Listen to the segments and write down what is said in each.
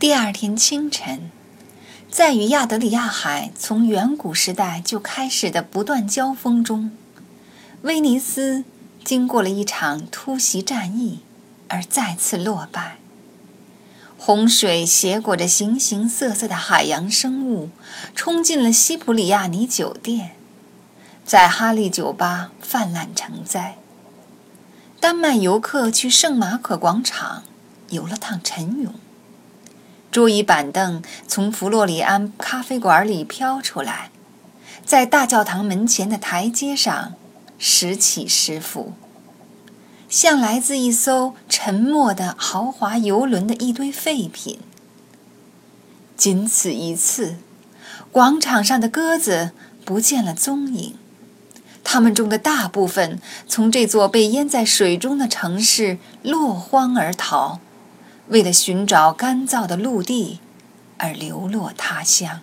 第二天清晨，在与亚德里亚海从远古时代就开始的不断交锋中，威尼斯经过了一场突袭战役，而再次落败。洪水携裹着形形色色的海洋生物，冲进了西普里亚尼酒店，在哈利酒吧泛滥成灾。丹麦游客去圣马可广场游了趟晨泳。桌椅板凳从弗洛里安咖啡馆里飘出来，在大教堂门前的台阶上时起时伏，像来自一艘沉没的豪华游轮的一堆废品。仅此一次，广场上的鸽子不见了踪影，它们中的大部分从这座被淹在水中的城市落荒而逃。为了寻找干燥的陆地而流落他乡。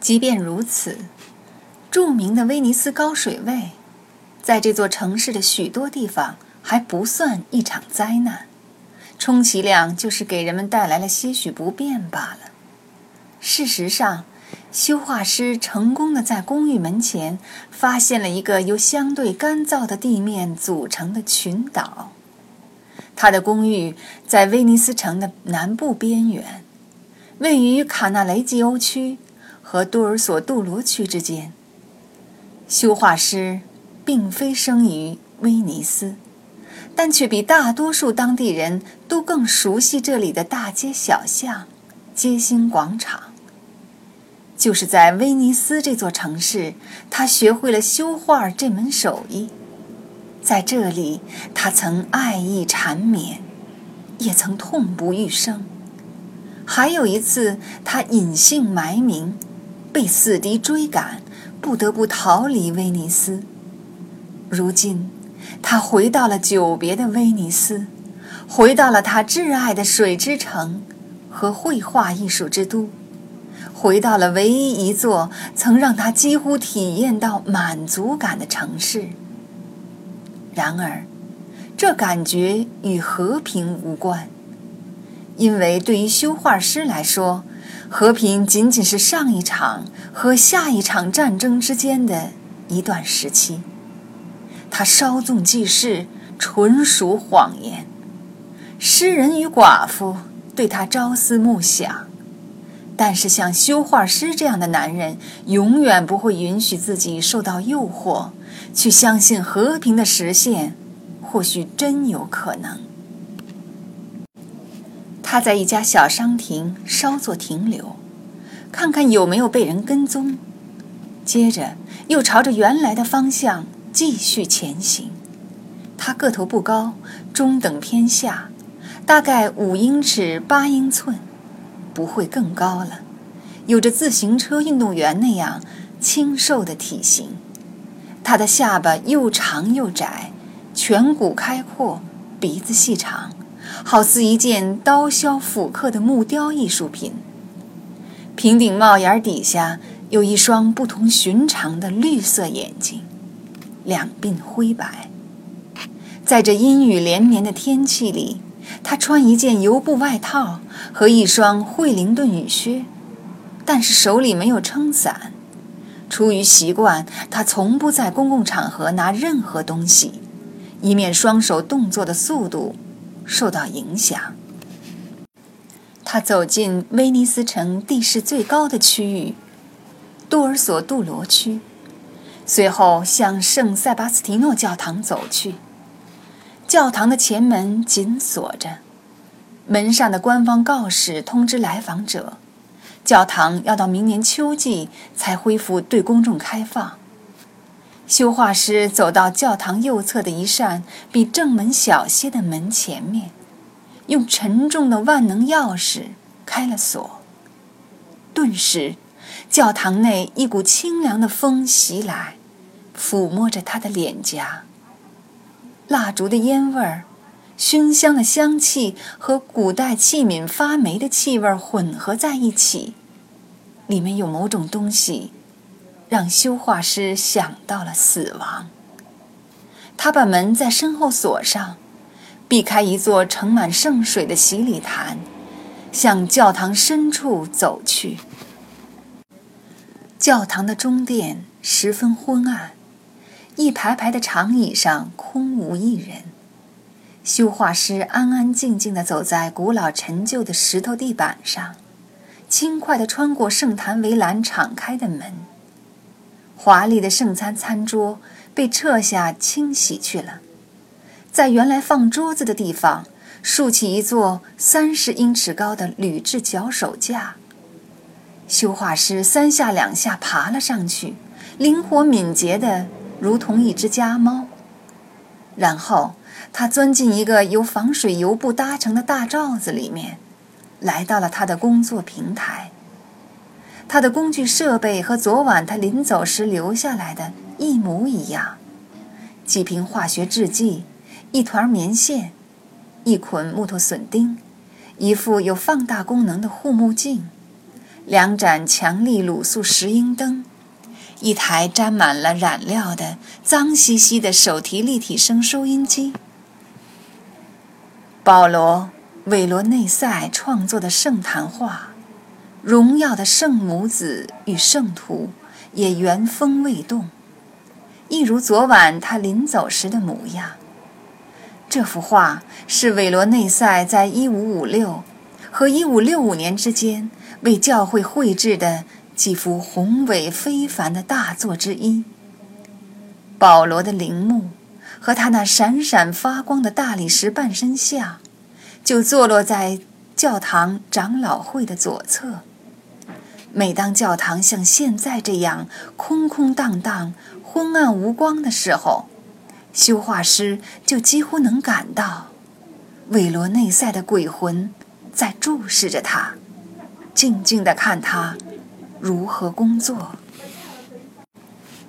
即便如此，著名的威尼斯高水位，在这座城市的许多地方还不算一场灾难，充其量就是给人们带来了些许不便罢了。事实上，修画师成功的在公寓门前发现了一个由相对干燥的地面组成的群岛。他的公寓在威尼斯城的南部边缘，位于卡纳雷吉欧区和多尔索杜罗区之间。修画师并非生于威尼斯，但却比大多数当地人都更熟悉这里的大街小巷、街心广场。就是在威尼斯这座城市，他学会了修画这门手艺。在这里，他曾爱意缠绵，也曾痛不欲生。还有一次，他隐姓埋名，被死敌追赶，不得不逃离威尼斯。如今，他回到了久别的威尼斯，回到了他挚爱的水之城和绘画艺术之都，回到了唯一一座曾让他几乎体验到满足感的城市。然而，这感觉与和平无关，因为对于修画师来说，和平仅仅是上一场和下一场战争之间的一段时期。他稍纵即逝，纯属谎言。诗人与寡妇对他朝思暮想，但是像修画师这样的男人，永远不会允许自己受到诱惑。去相信和平的实现，或许真有可能。他在一家小商亭稍作停留，看看有没有被人跟踪，接着又朝着原来的方向继续前行。他个头不高，中等偏下，大概五英尺八英寸，不会更高了，有着自行车运动员那样清瘦的体型。他的下巴又长又窄，颧骨开阔，鼻子细长，好似一件刀削斧刻的木雕艺术品。平顶帽檐底下有一双不同寻常的绿色眼睛，两鬓灰白。在这阴雨连绵的天气里，他穿一件油布外套和一双惠灵顿雨靴，但是手里没有撑伞。出于习惯，他从不在公共场合拿任何东西，以免双手动作的速度受到影响。他走进威尼斯城地势最高的区域——杜尔索杜罗区，随后向圣塞巴斯蒂诺教堂走去。教堂的前门紧锁着，门上的官方告示通知来访者。教堂要到明年秋季才恢复对公众开放。修画师走到教堂右侧的一扇比正门小些的门前面，用沉重的万能钥匙开了锁。顿时，教堂内一股清凉的风袭来，抚摸着他的脸颊。蜡烛的烟味儿。熏香的香气和古代器皿发霉的气味混合在一起，里面有某种东西，让修画师想到了死亡。他把门在身后锁上，避开一座盛满圣水的洗礼坛，向教堂深处走去。教堂的中殿十分昏暗，一排排的长椅上空无一人。修画师安安静静地走在古老陈旧的石头地板上，轻快地穿过圣坛围栏敞开的门。华丽的圣餐餐桌被撤下清洗去了，在原来放桌子的地方，竖起一座三十英尺高的铝制脚手架。修画师三下两下爬了上去，灵活敏捷的如同一只家猫。然后他钻进一个由防水油布搭成的大罩子里面，来到了他的工作平台。他的工具设备和昨晚他临走时留下来的一模一样：几瓶化学制剂，一团棉线，一捆木头笋钉，一副有放大功能的护目镜。两盏强力卤素石英灯，一台沾满了染料的脏兮兮的手提立体声收音机。保罗·韦罗内塞创作的圣坛画，荣耀的圣母子与圣徒也原封未动，一如昨晚他临走时的模样。这幅画是韦罗内塞在1556和1565年之间。为教会绘制的几幅宏伟非凡的大作之一。保罗的陵墓和他那闪闪发光的大理石半身像，就坐落在教堂长老会的左侧。每当教堂像现在这样空空荡荡、昏暗无光的时候，修画师就几乎能感到，韦罗内塞的鬼魂在注视着他。静静地看他如何工作。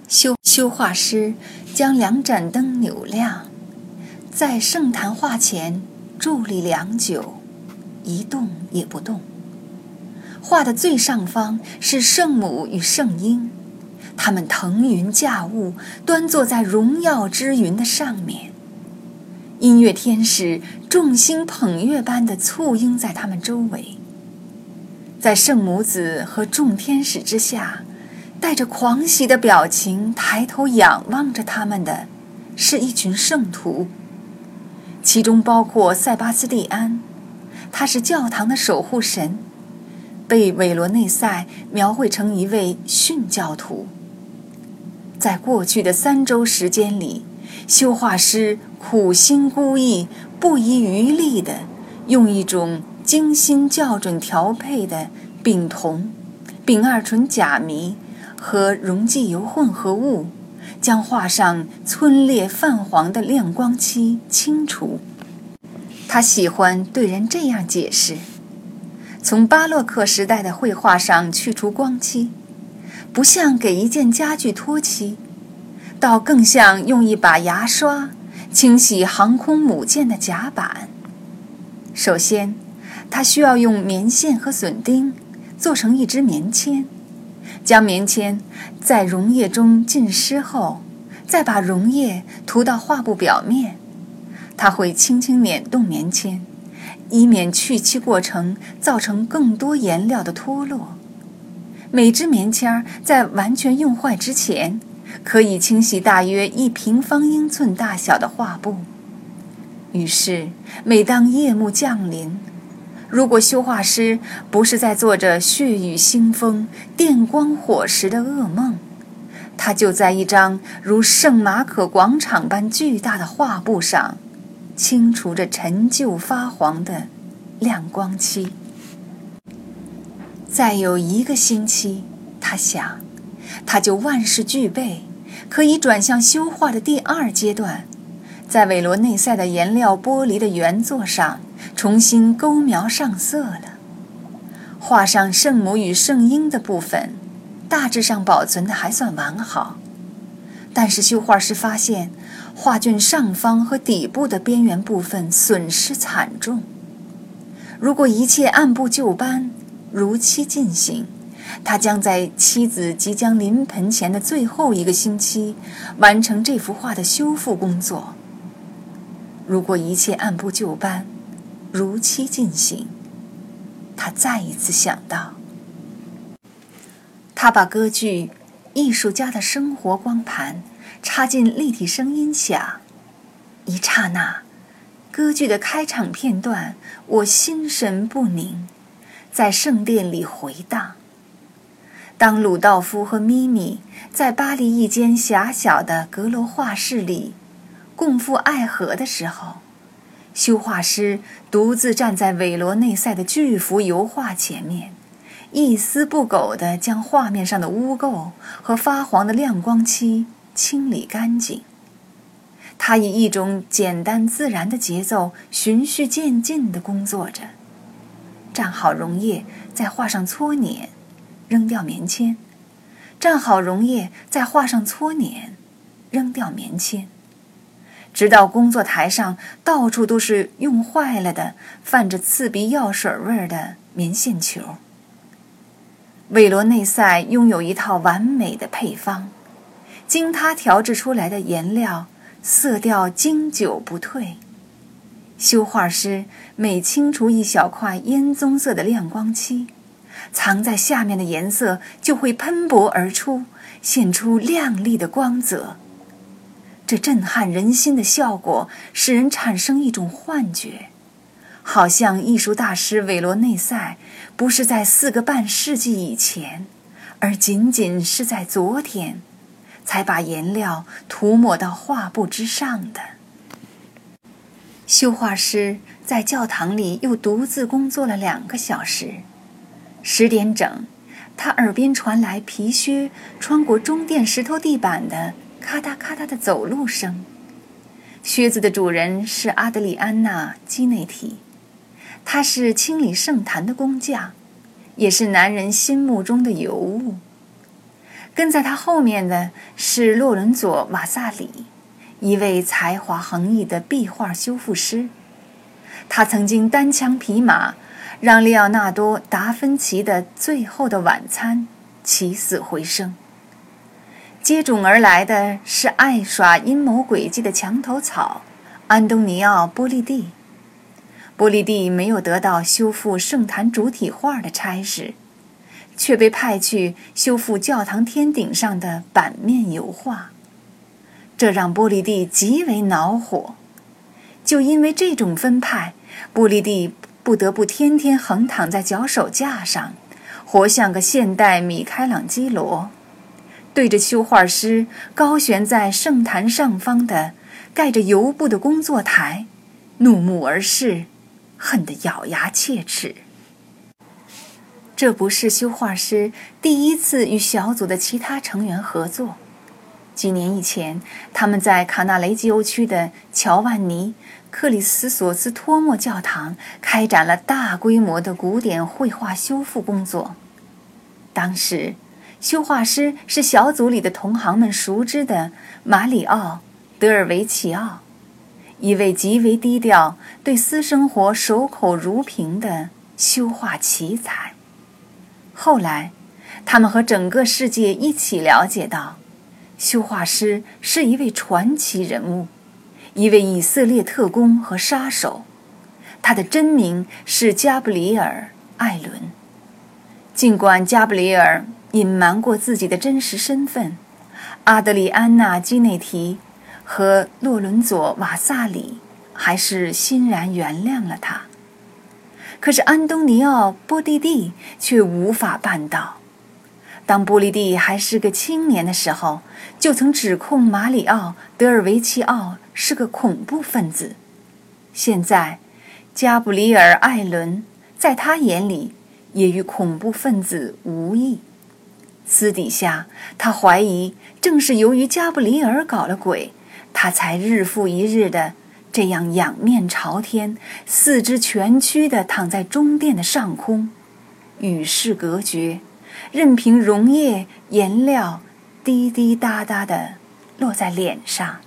修修画师将两盏灯扭亮，在圣坛画前伫立良久，一动也不动。画的最上方是圣母与圣婴，他们腾云驾雾，端坐在荣耀之云的上面。音乐天使众星捧月般的簇拥在他们周围。在圣母子和众天使之下，带着狂喜的表情抬头仰望着他们的，是一群圣徒，其中包括塞巴斯蒂安，他是教堂的守护神，被韦罗内塞描绘成一位殉教徒。在过去的三周时间里，修画师苦心孤诣、不遗余力地用一种。精心校准调配的丙酮、丙二醇甲醚和溶剂油混合物，将画上皴裂泛黄的亮光漆清除。他喜欢对人这样解释：从巴洛克时代的绘画上去除光漆，不像给一件家具脱漆，倒更像用一把牙刷清洗航空母舰的甲板。首先。他需要用棉线和笋钉做成一支棉签，将棉签在溶液中浸湿后，再把溶液涂到画布表面。他会轻轻捻动棉签，以免去漆过程造成更多颜料的脱落。每支棉签儿在完全用坏之前，可以清洗大约一平方英寸大小的画布。于是，每当夜幕降临，如果修画师不是在做着血雨腥风、电光火石的噩梦，他就在一张如圣马可广场般巨大的画布上，清除着陈旧发黄的亮光漆。再有一个星期，他想，他就万事俱备，可以转向修画的第二阶段，在韦罗内塞的颜料玻璃的原作上。重新勾描上色了，画上圣母与圣婴的部分，大致上保存的还算完好。但是修画师发现，画卷上方和底部的边缘部分损失惨重。如果一切按部就班，如期进行，他将在妻子即将临盆前的最后一个星期，完成这幅画的修复工作。如果一切按部就班，如期进行，他再一次想到。他把歌剧《艺术家的生活》光盘插进立体声音响，一刹那，歌剧的开场片段，我心神不宁，在圣殿里回荡。当鲁道夫和咪咪在巴黎一间狭小的阁楼画室里共赴爱河的时候，修画师独自站在韦罗内塞的巨幅油画前面。一丝不苟地将画面上的污垢和发黄的亮光漆清理干净。他以一种简单自然的节奏，循序渐进地工作着。蘸好溶液，再画上搓捻，扔掉棉签；蘸好溶液，再画上搓捻，扔掉棉签，直到工作台上到处都是用坏了的、泛着刺鼻药水味儿的棉线球。韦罗内塞拥有一套完美的配方，经他调制出来的颜料色调经久不退。修画师每清除一小块烟棕色的亮光漆，藏在下面的颜色就会喷薄而出，现出亮丽的光泽。这震撼人心的效果使人产生一种幻觉。好像艺术大师韦罗内塞不是在四个半世纪以前，而仅仅是在昨天，才把颜料涂抹到画布之上的。修画师在教堂里又独自工作了两个小时。十点整，他耳边传来皮靴穿过中殿石头地板的咔嗒咔嗒的走路声。靴子的主人是阿德里安娜·基内提。他是清理圣坛的工匠，也是男人心目中的尤物。跟在他后面的是洛伦佐·瓦萨里，一位才华横溢的壁画修复师。他曾经单枪匹马，让利奥纳多·达芬奇的《最后的晚餐》起死回生。接踵而来的是爱耍阴谋诡计的墙头草安东尼奥·波利蒂。波利蒂没有得到修复圣坛主体画的差事，却被派去修复教堂天顶上的版面油画，这让波利蒂极为恼火。就因为这种分派，波利蒂不得不天天横躺在脚手架上，活像个现代米开朗基罗，对着修画师高悬在圣坛上方的盖着油布的工作台，怒目而视。恨得咬牙切齿。这不是修画师第一次与小组的其他成员合作。几年以前，他们在卡纳雷基欧区的乔万尼·克里斯索斯托莫教堂开展了大规模的古典绘画修复工作。当时，修画师是小组里的同行们熟知的马里奥·德尔维奇奥。一位极为低调、对私生活守口如瓶的修画奇才。后来，他们和整个世界一起了解到，修画师是一位传奇人物，一位以色列特工和杀手。他的真名是加布里尔·艾伦。尽管加布里尔隐瞒过自己的真实身份，阿德里安娜·基内提。和洛伦佐·瓦萨里还是欣然原谅了他，可是安东尼奥·波蒂蒂却无法办到。当波利蒂还是个青年的时候，就曾指控马里奥·德尔维奇奥是个恐怖分子。现在，加布里尔·艾伦在他眼里也与恐怖分子无异。私底下，他怀疑正是由于加布里尔搞了鬼。他才日复一日的这样仰面朝天，四肢蜷曲的躺在中殿的上空，与世隔绝，任凭溶液、颜料滴滴答答的落在脸上。